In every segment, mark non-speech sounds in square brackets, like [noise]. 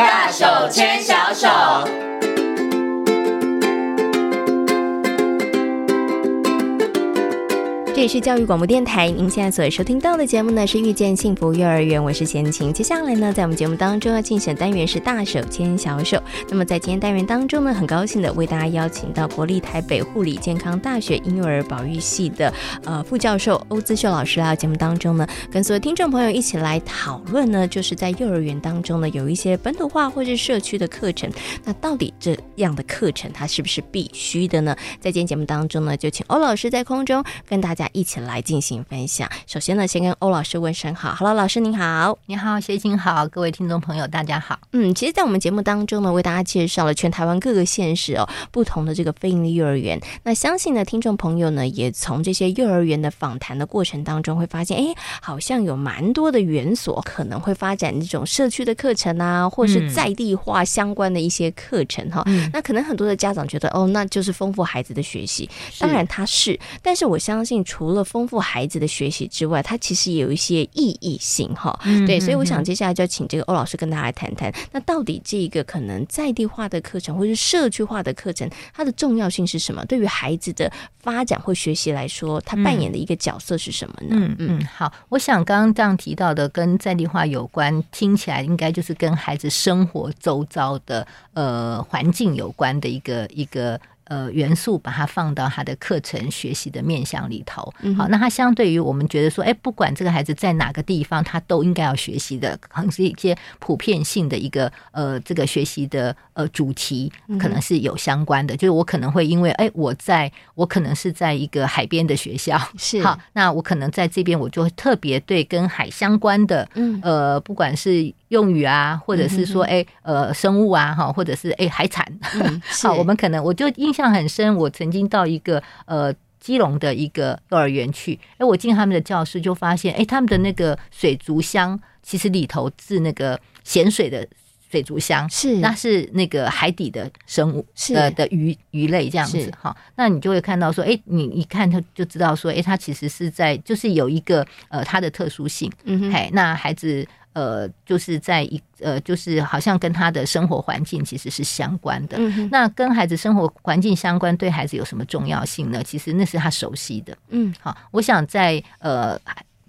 大手牵小手。这里是教育广播电台，您现在所收听到的节目呢是《遇见幸福幼儿园》，我是贤琴。接下来呢，在我们节目当中要进行的单元是“大手牵小手”。那么在今天单元当中呢，很高兴的为大家邀请到国立台北护理健康大学婴幼儿保育系的呃副教授欧姿秀老师来到节目当中呢，跟所有听众朋友一起来讨论呢，就是在幼儿园当中呢有一些本土化或是社区的课程，那到底这样的课程它是不是必须的呢？在今天节目当中呢，就请欧老师在空中跟大家。一起来进行分享。首先呢，先跟欧老师问声好。Hello，老师您好，你好，学琴好，各位听众朋友，大家好。嗯，其实，在我们节目当中呢，为大家介绍了全台湾各个县市哦不同的这个非营利幼儿园。那相信呢，听众朋友呢，也从这些幼儿园的访谈的过程当中，会发现，哎，好像有蛮多的园所可能会发展这种社区的课程啊，或是在地化相关的一些课程哈。那可能很多的家长觉得，哦，那就是丰富孩子的学习。当然它是，但是我相信除了丰富孩子的学习之外，它其实也有一些意义性哈。对，所以我想接下来就要请这个欧老师跟大家来谈谈，那到底这个可能在地化的课程或是社区化的课程，它的重要性是什么？对于孩子的发展或学习来说，它扮演的一个角色是什么呢？嗯嗯，好，我想刚刚这样提到的跟在地化有关，听起来应该就是跟孩子生活周遭的呃环境有关的一个一个。呃，元素把它放到他的课程学习的面向里头，好，那他相对于我们觉得说，哎，不管这个孩子在哪个地方，他都应该要学习的，可能是一些普遍性的一个呃，这个学习的呃主题，可能是有相关的。就是我可能会因为，哎，我在我可能是在一个海边的学校，[laughs] 是好，那我可能在这边，我就会特别对跟海相关的，嗯，呃，不管是。用语啊，或者是说，哎，呃，生物啊，哈，或者是哎，海产，嗯、[laughs] 好，我们可能我就印象很深，我曾经到一个呃基隆的一个幼儿园去，哎，我进他们的教室就发现，哎，他们的那个水族箱其实里头是那个咸水的水族箱，是，那是那个海底的生物，是呃的鱼鱼类这样子，哈，那你就会看到说，哎，你一看他就知道说，哎，它其实是在就是有一个呃它的特殊性，嗯哼，嘿，那孩子。呃，就是在一呃，就是好像跟他的生活环境其实是相关的。嗯、那跟孩子生活环境相关，对孩子有什么重要性呢？其实那是他熟悉的。嗯，好，我想在呃。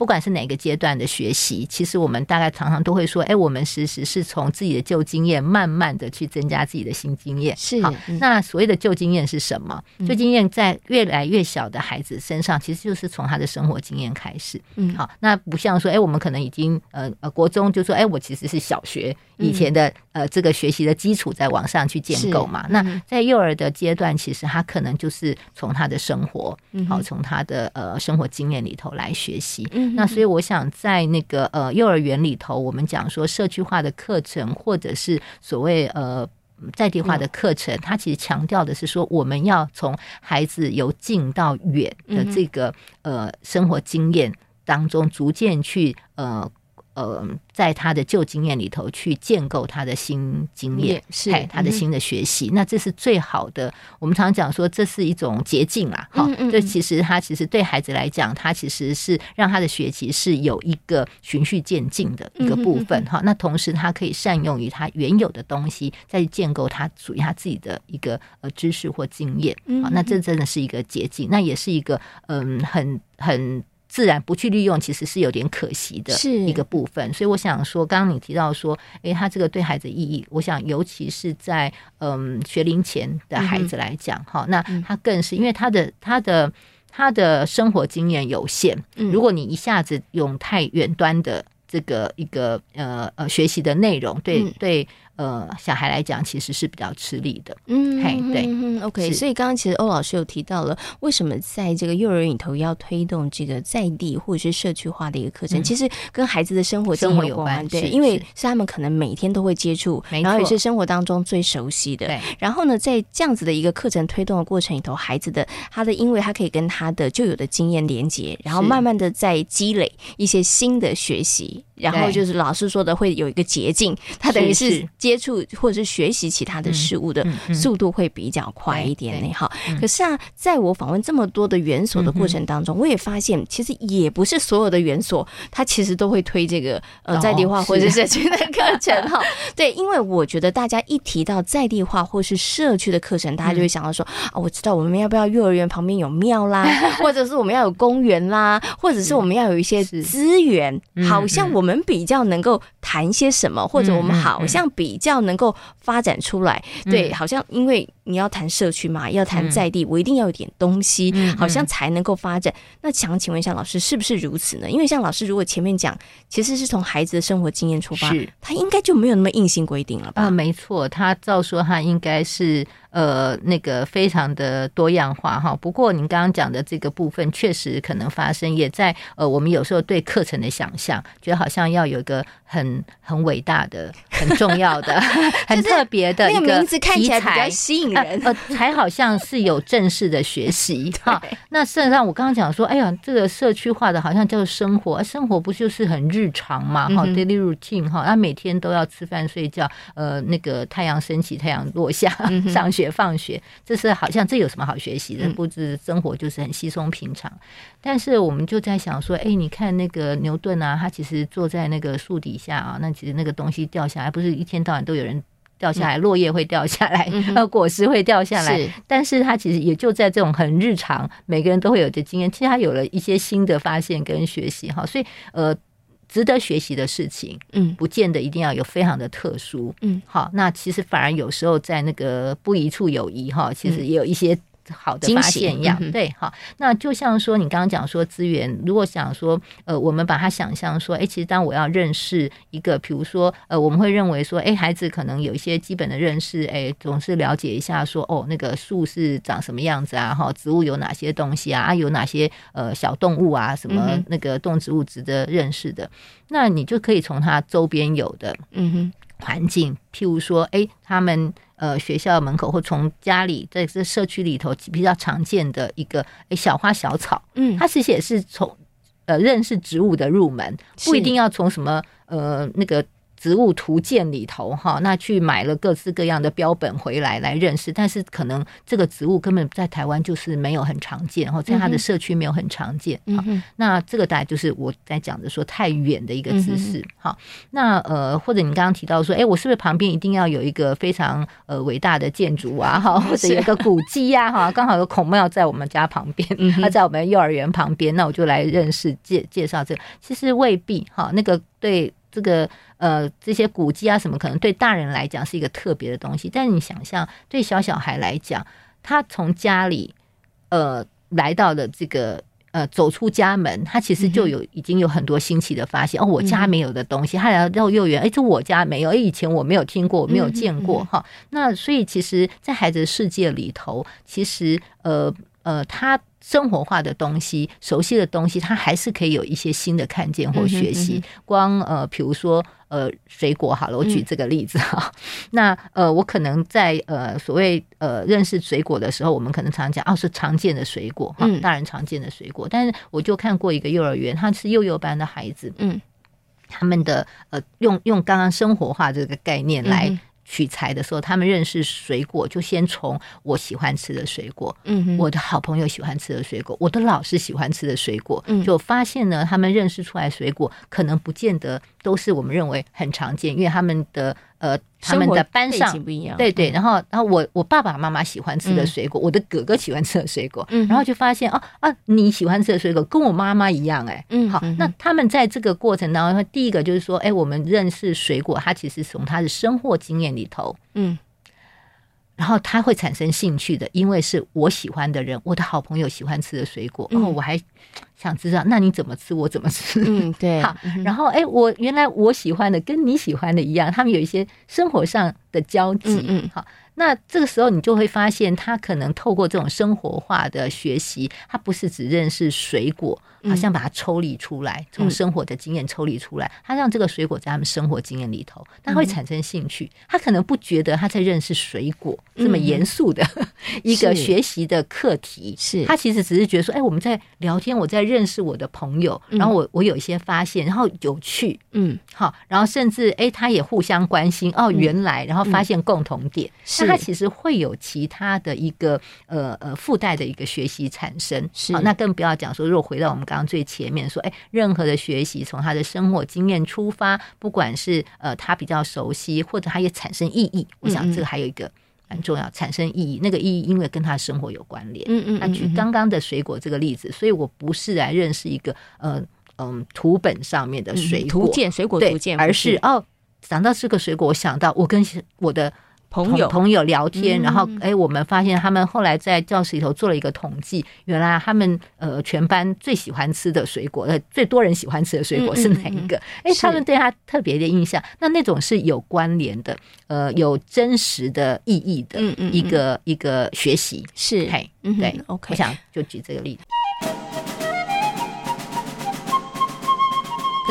不管是哪个阶段的学习，其实我们大概常常都会说：“哎，我们其实是从自己的旧经验，慢慢的去增加自己的新经验。”是好，那所谓的旧经验是什么？旧经验在越来越小的孩子身上，其实就是从他的生活经验开始。嗯，好，那不像说：“哎，我们可能已经呃呃国中就说：‘哎，我其实是小学以前的呃这个学习的基础在往上去建构嘛。’那在幼儿的阶段，其实他可能就是从他的生活，好，从他的呃生活经验里头来学习。嗯。那所以我想在那个呃幼儿园里头，我们讲说社区化的课程，或者是所谓呃在地化的课程，它其实强调的是说，我们要从孩子由近到远的这个呃生活经验当中，逐渐去呃。呃，在他的旧经验里头去建构他的新经验，是他的新的学习，嗯、那这是最好的。我们常常讲说，这是一种捷径啦。哈、嗯嗯，这其实他其实对孩子来讲，他其实是让他的学习是有一个循序渐进的一个部分。哈、嗯，那同时他可以善用于他原有的东西，再建构他属于他自己的一个呃知识或经验。好，那这真的是一个捷径，那也是一个嗯，很很。自然不去利用，其实是有点可惜的一个部分。所以我想说，刚刚你提到说，诶，他这个对孩子意义，我想尤其是在嗯学龄前的孩子来讲，哈、嗯，那他更是因为他的他的他的生活经验有限。如果你一下子用太远端的这个一个呃呃学习的内容，对对。呃，小孩来讲其实是比较吃力的，嗯，嘿，对，嗯，OK。所以刚刚其实欧老师有提到了，为什么在这个幼儿园里头要推动这个在地或者是社区化的一个课程，嗯，其实跟孩子的生活生活有关，对，因为是他们可能每天都会接触，然后也是生活当中最熟悉的。对，然后呢，在这样子的一个课程推动的过程里头，孩子的他的，因为他可以跟他的旧有的经验连接，然后慢慢的在积累一些新的学习。然后就是老师说的会有一个捷径，他等于是接触或者是学习其他的事物的速度会比较快一点呢。哈，可是啊，在我访问这么多的园所的过程当中，我也发现其实也不是所有的园所，它其实都会推这个呃在地化或者是社区的课程哈。[laughs] 对，因为我觉得大家一提到在地化或是社区的课程，大家就会想到说啊，我知道我们要不要幼儿园旁边有庙啦，[laughs] 或者是我们要有公园啦，或者是我们要有一些资源，好像我们比较能够谈些什么，或者我们好像比较能够发展出来。对，好像因为你要谈社区嘛，要谈在地，我一定要有点东西，好像才能够发展。那想请问一下老师，是不是如此呢？因为像老师如果前面讲，其实是从孩子的生活经验出发，他应该就没有那么硬性规定了吧？啊，没错，他照说他应该是。呃，那个非常的多样化哈。不过您刚刚讲的这个部分，确实可能发生，也在呃，我们有时候对课程的想象，觉得好像要有一个很很伟大的、很重要的、[laughs] 很特别的一个名字，看起来比较吸引人，呃，才好像是有正式的学习 [laughs] 哈。那事实上，我刚刚讲说，哎呀，这个社区化的好像叫做生活，生活不就是很日常嘛？哈，daily routine 哈，他每天都要吃饭、睡觉，呃，那个太阳升起、太阳落下，上学。学放学，这是好像这有什么好学习的？不知生活就是很稀松平常。但是我们就在想说，哎，你看那个牛顿啊，他其实坐在那个树底下啊，那其实那个东西掉下来，不是一天到晚都有人掉下来，落叶会掉下来，呃，[laughs] 果实会掉下来。但是他其实也就在这种很日常，每个人都会有的经验。其实他有了一些新的发现跟学习哈，所以呃。值得学习的事情，嗯，不见得一定要有非常的特殊，嗯，好，那其实反而有时候在那个不一处有遗哈，其实也有一些。好的发现一样，嗯、对，好，那就像说你刚刚讲说资源，如果想说，呃，我们把它想象说，哎，其实当我要认识一个，比如说，呃，我们会认为说，哎，孩子可能有一些基本的认识，哎，总是了解一下说，哦，那个树是长什么样子啊，哈，植物有哪些东西啊，啊，有哪些呃小动物啊，什么那个动植物值得认识的，嗯、那你就可以从它周边有的，嗯哼。环境，譬如说，哎，他们呃学校门口或从家里在这社区里头比较常见的一个哎小花小草，嗯，它其实也是从呃认识植物的入门，不一定要从什么呃那个。植物图鉴里头哈，那去买了各式各样的标本回来来认识，但是可能这个植物根本在台湾就是没有很常见，然后在它的社区没有很常见。好，那这个大概就是我在讲的说太远的一个知识。好，那呃，或者你刚刚提到说，哎，我是不是旁边一定要有一个非常呃伟大的建筑啊？哈，或者有一个古迹呀？哈，刚好有孔庙在我们家旁边，它在我们幼儿园旁边，那我就来认识介介绍这个。其实未必哈，那个对。这个呃，这些古迹啊什么，可能对大人来讲是一个特别的东西，但是你想象对小小孩来讲，他从家里呃来到了这个呃走出家门，他其实就有已经有很多新奇的发现。哦，我家没有的东西，他来到幼儿园，哎，这我家没有，哎，以前我没有听过，我没有见过哈。那所以其实，在孩子的世界里头，其实呃呃他。生活化的东西，熟悉的东西，他还是可以有一些新的看见或学习。嗯嗯、光呃，比如说呃，水果好了，我举这个例子哈。[laughs] 嗯、那呃，我可能在呃所谓呃认识水果的时候，我们可能常讲哦，是常见的水果哈，大人常见的水果。嗯、但是我就看过一个幼儿园，他是幼幼班的孩子，嗯，他们的呃用用刚刚生活化这个概念来。嗯取材的时候，他们认识水果，就先从我喜欢吃的水果，嗯，我的好朋友喜欢吃的水果，我的老师喜欢吃的水果，嗯，就发现呢，他们认识出来水果，可能不见得都是我们认为很常见，因为他们的。呃，他们的班上不一样，对对，然后然后我我爸爸妈妈喜欢吃的水果，我的哥哥喜欢吃的水果，然后就发现哦啊，你喜欢吃的水果跟我妈妈一样，哎，嗯，好，那他们在这个过程当中，第一个就是说，哎，我们认识水果，它其实从他的生活经验里头，嗯。然后他会产生兴趣的，因为是我喜欢的人，我的好朋友喜欢吃的水果，然后我还想知道，那你怎么吃，我怎么吃？嗯，对。[laughs] 好，然后哎，我原来我喜欢的跟你喜欢的一样，他们有一些生活上的交集。嗯，好，那这个时候你就会发现，他可能透过这种生活化的学习，他不是只认识水果。好像把它抽离出来，从生活的经验抽离出来，他让这个水果在他们生活经验里头，他会产生兴趣。他可能不觉得他在认识水果这么严肃的 [laughs] 一个学习的课题，是。他其实只是觉得说，哎，我们在聊天，我在认识我的朋友，然后我我有一些发现，然后有趣，嗯，好，然后甚至哎，他也互相关心，哦，原来，然后发现共同点，那他其实会有其他的一个呃呃附带的一个学习产生，是，那更不要讲说，如果回到我们。刚刚最前面说，哎，任何的学习从他的生活经验出发，不管是呃他比较熟悉，或者他也产生意义。我想这个还有一个很重要，产生意义。那个意义因为跟他生活有关联。嗯嗯。那举刚刚的水果这个例子，所以我不是来认识一个呃嗯图本上面的水果图鉴，水果图鉴，而是哦想到这个水果，我想到我跟我的。朋友。朋友聊天，然后哎，我们发现他们后来在教室里头做了一个统计，原来他们呃全班最喜欢吃的水果，呃最多人喜欢吃的水果是哪一个？哎，他们对他特别的印象，那那种是有关联的，呃，有真实的意义的一个一个学习，是，嘿，对，OK，我想就举这个例子。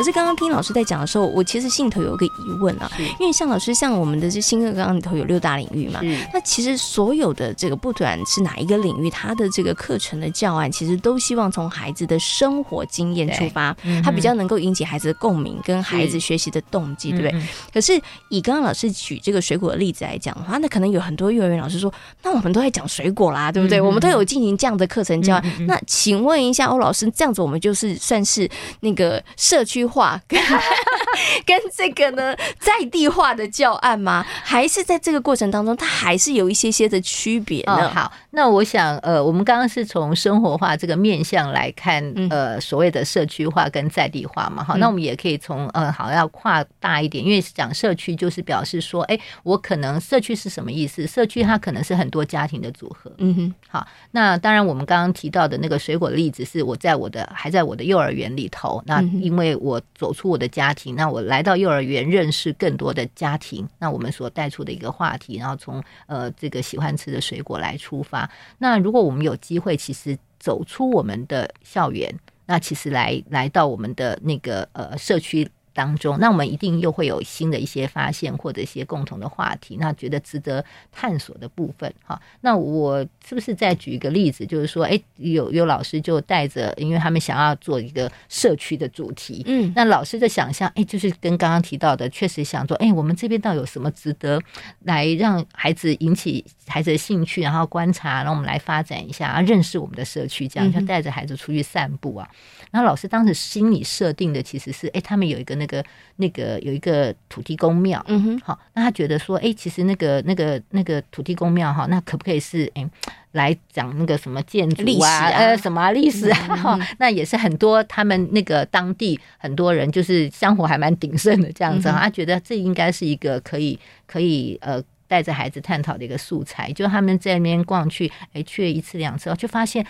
可是刚刚听老师在讲的时候，我其实心里头有一个疑问啊，因为像老师像我们的这新课纲里头有六大领域嘛，那其实所有的这个不管是哪一个领域，它的这个课程的教案，其实都希望从孩子的生活经验出发，它比较能够引起孩子的共鸣，跟孩子学习的动机，对不对？可是以刚刚老师举这个水果的例子来讲的话，那可能有很多幼儿园老师说，那我们都在讲水果啦，对不对？我们都有进行这样的课程教案，那请问一下欧老师，这样子我们就是算是那个社区化跟 [laughs] 跟这个呢在地化的教案吗？还是在这个过程当中，它还是有一些些的区别呢？哦，好，那我想，呃，我们刚刚是从生活化这个面向来看，呃，所谓的社区化跟在地化嘛，好，那我们也可以从，呃，好，要跨大一点，因为讲社区就是表示说，哎，我可能社区是什么意思？社区它可能是很多家庭的组合。嗯哼，好，那当然我们刚刚提到的那个水果的例子，是我在我的还在我的幼儿园里头，那因为我。我走出我的家庭，那我来到幼儿园认识更多的家庭，那我们所带出的一个话题，然后从呃这个喜欢吃的水果来出发。那如果我们有机会，其实走出我们的校园，那其实来来到我们的那个呃社区。当中，那我们一定又会有新的一些发现，或者一些共同的话题，那觉得值得探索的部分，哈。那我是不是再举一个例子，就是说，哎，有有老师就带着，因为他们想要做一个社区的主题，嗯，那老师的想象，哎，就是跟刚刚提到的，确实想说，哎，我们这边倒有什么值得来让孩子引起孩子的兴趣，然后观察，然后我们来发展一下，认识我们的社区，这样就带着孩子出去散步啊。然后老师当时心里设定的其实是，哎，他们有一个那个那个有一个土地公庙，嗯哼，好，那他觉得说，哎，其实那个那个那个土地公庙哈，那可不可以是，哎，来讲那个什么建筑啊，呃，什么历史啊？哈，那也是很多他们那个当地很多人就是香火还蛮鼎盛的这样子，他觉得这应该是一个可以可以呃带着孩子探讨的一个素材，就他们在那边逛去，哎，去了一次两次，就发现。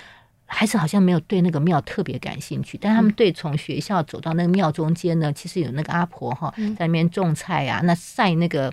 孩子好像没有对那个庙特别感兴趣，但他们对从学校走到那个庙中间呢，其实有那个阿婆哈在那边种菜啊，那晒那个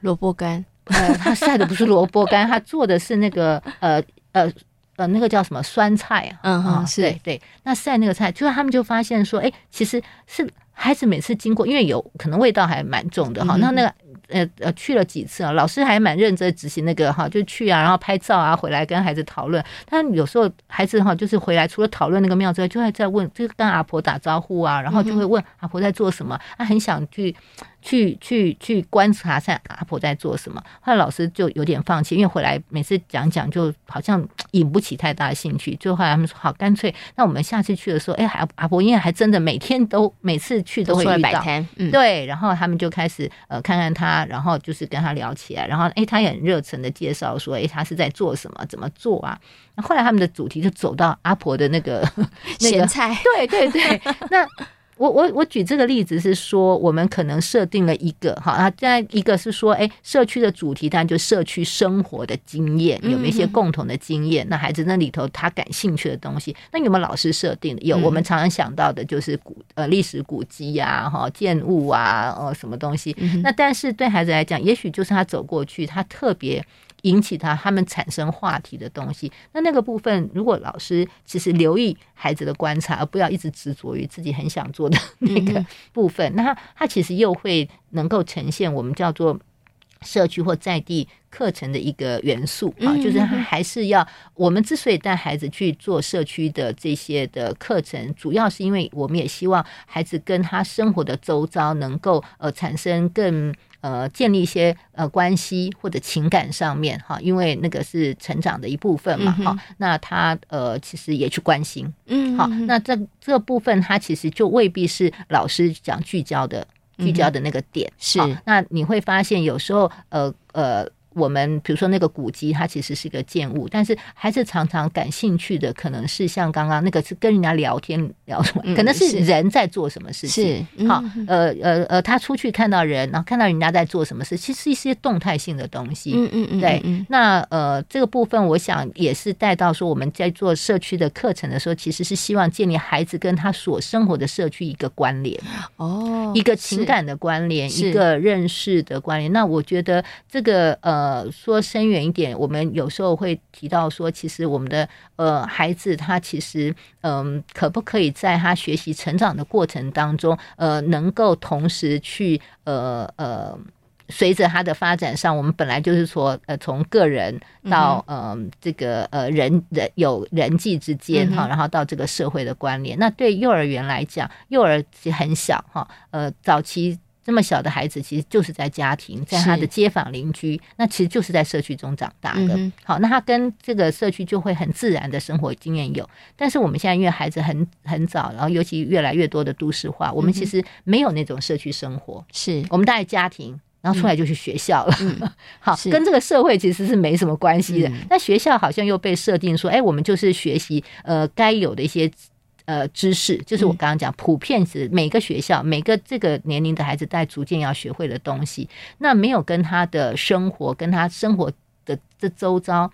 萝卜干，呃，他晒的不是萝卜干，他做的是那个呃呃呃那个叫什么酸菜啊，嗯对对，那晒那个菜，就是他们就发现说，哎，其实是孩子每次经过，因为有可能味道还蛮重的哈，那那个。呃呃，去了几次啊？老师还蛮认真执行那个哈，就去啊，然后拍照啊，回来跟孩子讨论。但有时候孩子哈，就是回来除了讨论那个庙之外，就会在问，就跟阿婆打招呼啊，然后就会问阿婆在做什么，他很想去。去去去观察下阿婆在做什么，后来老师就有点放弃，因为回来每次讲讲，就好像引不起太大的兴趣。最后来他们说好，干脆那我们下次去的时候，哎，阿阿婆因为还真的每天都每次去都会遇到，嗯、对，然后他们就开始呃看看他，然后就是跟他聊起来，然后哎，他也很热忱的介绍说，哎，他是在做什么，怎么做啊？那后来他们的主题就走到阿婆的那个 [laughs] 咸菜，对对对，[laughs] 那。我我我举这个例子是说，我们可能设定了一个哈啊，再一个是说，哎，社区的主题当然就社区生活的经验，有没有一些共同的经验？那孩子那里头他感兴趣的东西，那有没有老师设定的？有，我们常常想到的就是古呃历史古迹呀，哈建物啊，呃什么东西？那但是对孩子来讲，也许就是他走过去，他特别。引起他他们产生话题的东西，那那个部分，如果老师其实留意孩子的观察，而不要一直执着于自己很想做的那个部分，那他他其实又会能够呈现我们叫做社区或在地课程的一个元素啊，就是他还是要我们之所以带孩子去做社区的这些的课程，主要是因为我们也希望孩子跟他生活的周遭能够呃产生更。呃，建立一些呃关系或者情感上面哈，因为那个是成长的一部分嘛哈。那他呃其实也去关心，嗯，好，那这这个部分他其实就未必是老师讲聚焦的聚焦的那个点是。那你会发现有时候呃呃。我们比如说那个古籍，它其实是一个建物，但是还是常常感兴趣的可能是像刚刚那个是跟人家聊天聊什么，可能是人在做什么事情。好，呃呃呃，他出去看到人，然后看到人家在做什么事，其实是一些动态性的东西。嗯嗯嗯，对。那呃，这个部分我想也是带到说，我们在做社区的课程的时候，其实是希望建立孩子跟他所生活的社区一个关联。哦，一个情感的关联，一个认识的关联。那我觉得这个呃。呃，说深远一点，我们有时候会提到说，其实我们的呃孩子他其实嗯、呃，可不可以在他学习成长的过程当中，呃，能够同时去呃呃，随着他的发展上，我们本来就是说呃，从个人到嗯、呃、这个呃人人有人际之间哈，然后到这个社会的关联。那对幼儿园来讲，幼儿很小哈，呃，早期。这么小的孩子，其实就是在家庭，在他的街坊邻居，那其实就是在社区中长大的。好，那他跟这个社区就会很自然的生活经验有。但是我们现在因为孩子很很早，然后尤其越来越多的都市化，我们其实没有那种社区生活。是我们大概家庭，然后出来就去学校了。[laughs] 好，跟这个社会其实是没什么关系的。那学校好像又被设定说，哎，我们就是学习呃该有的一些。呃，知识就是我刚刚讲，普遍是每个学校每个这个年龄的孩子在逐渐要学会的东西，那没有跟他的生活、跟他生活的这周遭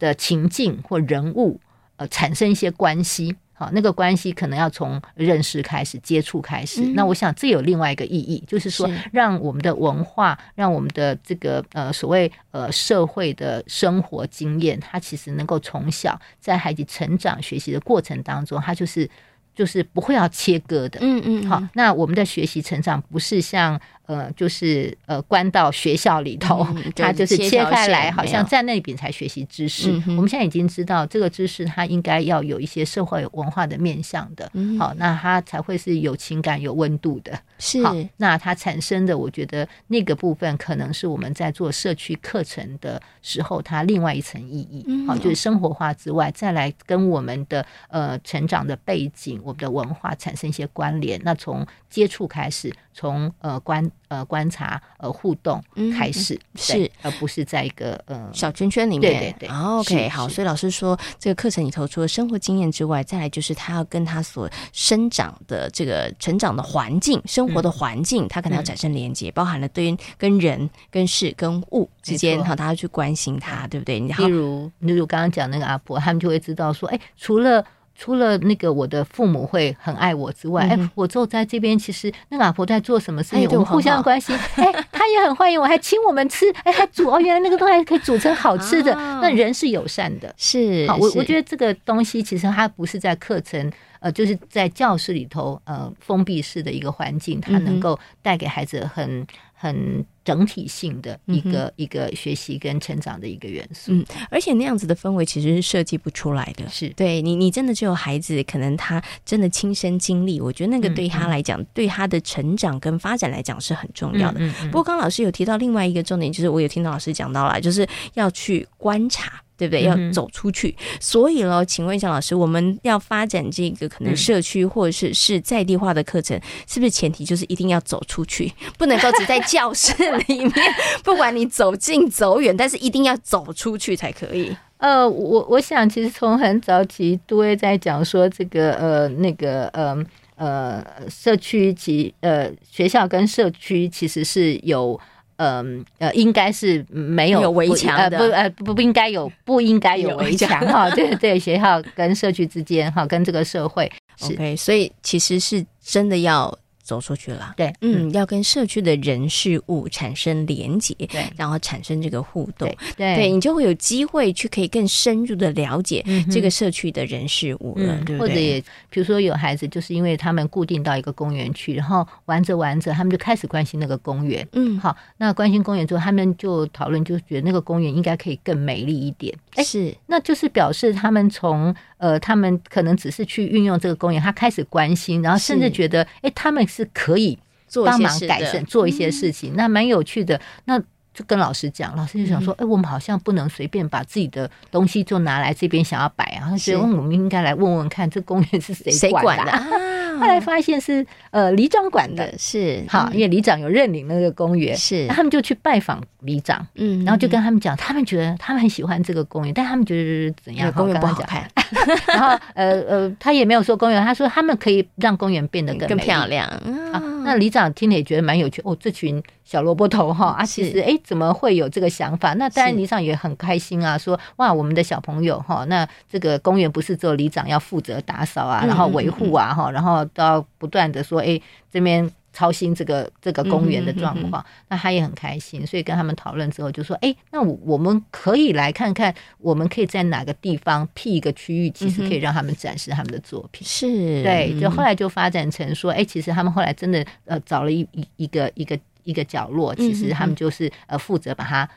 的情境或人物呃产生一些关系。好，那个关系可能要从认识开始，接触开始。嗯、那我想这有另外一个意义，就是说，让我们的文化，让我们的这个呃所谓呃社会的生活经验，它其实能够从小在孩子成长学习的过程当中，它就是就是不会要切割的。嗯嗯。好，那我们的学习成长不是像。呃，就是呃，关到学校里头，[laughs] 他就是切开来，好像在那边才学习知识。我们现在已经知道，这个知识它应该要有一些社会文化的面向的，好，那它才会是有情感、有温度的。是，那它产生的，我觉得那个部分可能是我们在做社区课程的时候，它另外一层意义。好，就是生活化之外，再来跟我们的呃成长的背景、我们的文化产生一些关联。那从接触开始，从呃观。呃，观察呃互动开始、嗯、是，而不是在一个呃小圈圈里面。对对对。OK，好，所以老师说，这个课程里头除了生活经验之外，再来就是他要跟他所生长的这个成长的环境、生活的环境，他、嗯、可能要产生连接，嗯、包含了对跟人、跟事、跟物之间，哈，他要去关心他，对不对？例如，例如刚刚讲那个阿婆，他们就会知道说，哎，除了。除了那个我的父母会很爱我之外，哎、嗯欸，我坐在这边，其实那个阿婆在做什么事情，哎、我们互相的关心，哎、也很欢迎我，还请我们吃，哎、欸，还煮哦，原来那个东西还 [laughs] 可以煮成好吃的，啊、那人是友善的，是，好，我我觉得这个东西其实它不是在课程，呃，就是在教室里头，呃，封闭式的一个环境，它能够带给孩子很。很整体性的一个、嗯、一个学习跟成长的一个元素，嗯，而且那样子的氛围其实是设计不出来的，是。对你，你真的只有孩子，可能他真的亲身经历，我觉得那个对他来讲，嗯、对他的成长跟发展来讲是很重要的。不过，刚刚老师有提到另外一个重点，就是我有听到老师讲到了，就是要去观察。对不对？要走出去，嗯、所以呢，请问一下老师，我们要发展这个可能社区或者是是在地化的课程，嗯、是不是前提就是一定要走出去，不能够只在教室里面？[laughs] 不管你走近走远，但是一定要走出去才可以。呃，我我想其实从很早起都会在讲说这个呃那个呃。呃社区及呃学校跟社区其实是有。嗯呃，应该是没有围墙的，不呃不不应该有，不应该有围墙哈。对对，学校跟社区之间哈，跟这个社会，[laughs] OK，所以其实是真的要。走出去了，对，嗯，要跟社区的人事物产生连结，对，然后产生这个互动，对，对你就会有机会去可以更深入的了解这个社区的人事物了，对，或者也比如说有孩子就是因为他们固定到一个公园去，然后玩着玩着，他们就开始关心那个公园，嗯，好，那关心公园之后，他们就讨论，就觉得那个公园应该可以更美丽一点，哎，是，那就是表示他们从呃，他们可能只是去运用这个公园，他开始关心，然后甚至觉得，哎，他们是。可以帮忙改善做一些事情，那蛮有趣的。那就跟老师讲，老师就想说，哎，我们好像不能随便把自己的东西就拿来这边想要摆啊，他觉得我们应该来问问看，这公园是谁管的？[laughs] 后来发现是呃里长管的，是好，因为里长有认领那个公园，是他们就去拜访里长，嗯，然后就跟他们讲，他们觉得他们很喜欢这个公园，但他们觉得怎样？公园不好看。[laughs] 然后呃呃，他也没有说公园，他说他们可以让公园变得更更漂亮。啊，那里长听了也觉得蛮有趣哦，这群小萝卜头哈啊，其实哎怎么会有这个想法？那当然里长也很开心啊，说哇我们的小朋友哈，那这个公园不是只有里长要负责打扫啊，然后维护啊哈，然后都要不断的说哎这边。操心这个这个公园的状况，嗯、哼哼，那他也很开心，所以跟他们讨论之后就说：“哎，那我我们可以来看看，我们可以在哪个地方辟一个区域，其实可以让他们展示他们的作品。”是，对，就后来就发展成说：“哎，其实他们后来真的呃找了一一一个一个一个角落，其实他们就是呃负责把它。”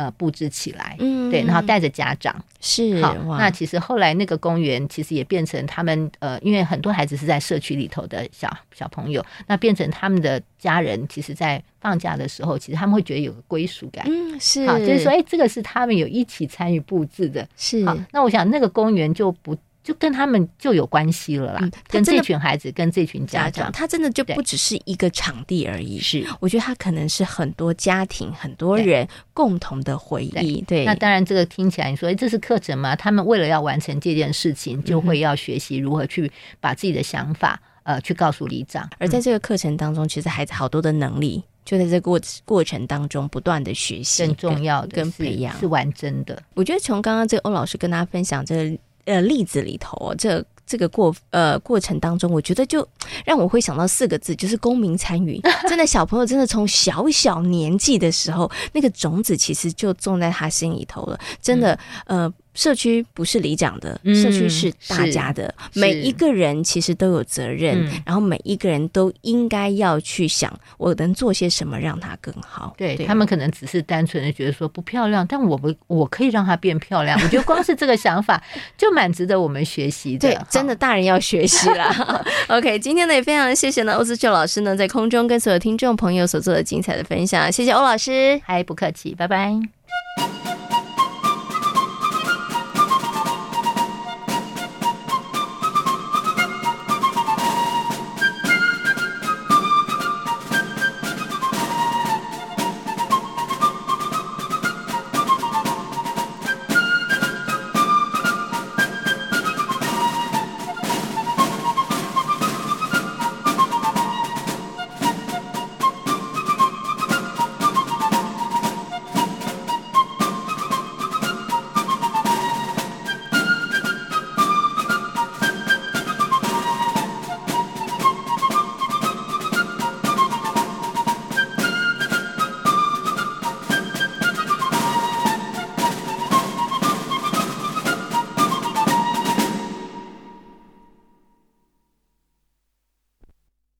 呃，布置起来，嗯，对，然后带着家长是好。那其实后来那个公园其实也变成他们呃，因为很多孩子是在社区里头的小小朋友，那变成他们的家人，其实，在放假的时候，其实他们会觉得有个归属感，嗯，是，好，就是说，哎，这个是他们有一起参与布置的，是。好，那我想那个公园就不。就跟他们就有关系了啦，嗯、跟这群孩子，跟这群家长，他真的就不只是一个场地而已。是，我觉得他可能是很多家庭、很多人共同的回忆。对，对那当然这个听起来，你说，哎，这是课程吗？他们为了要完成这件事情，就会要学习如何去把自己的想法，呃，去告诉里长。而在这个课程当中，其实孩子好多的能力，就在这个过过程当中不断的学习，更重要的跟培养是完整的。我觉得从刚刚这个欧老师跟大家分享这个。呃，例子里头，这这个过呃过程当中，我觉得就让我会想到四个字，就是公民参与。真的，小朋友真的从小小年纪的时候，那个种子其实就种在他心里头了。真的，嗯、呃。社区不是里长的，社区是大家的，每一个人其实都有责任，然后每一个人都应该要去想，我能做些什么让它更好。对，他们可能只是单纯的觉得说不漂亮，但我不我可以让它变漂亮。我觉得光是这个想法就蛮值得我们学习的。对，真的大人要学习啦。[laughs] [laughs] OK，今天呢也非常谢谢呢欧思秀老师呢在空中跟所有听众朋友所做的精彩的分享，谢谢欧老师，嗨不客气，拜拜。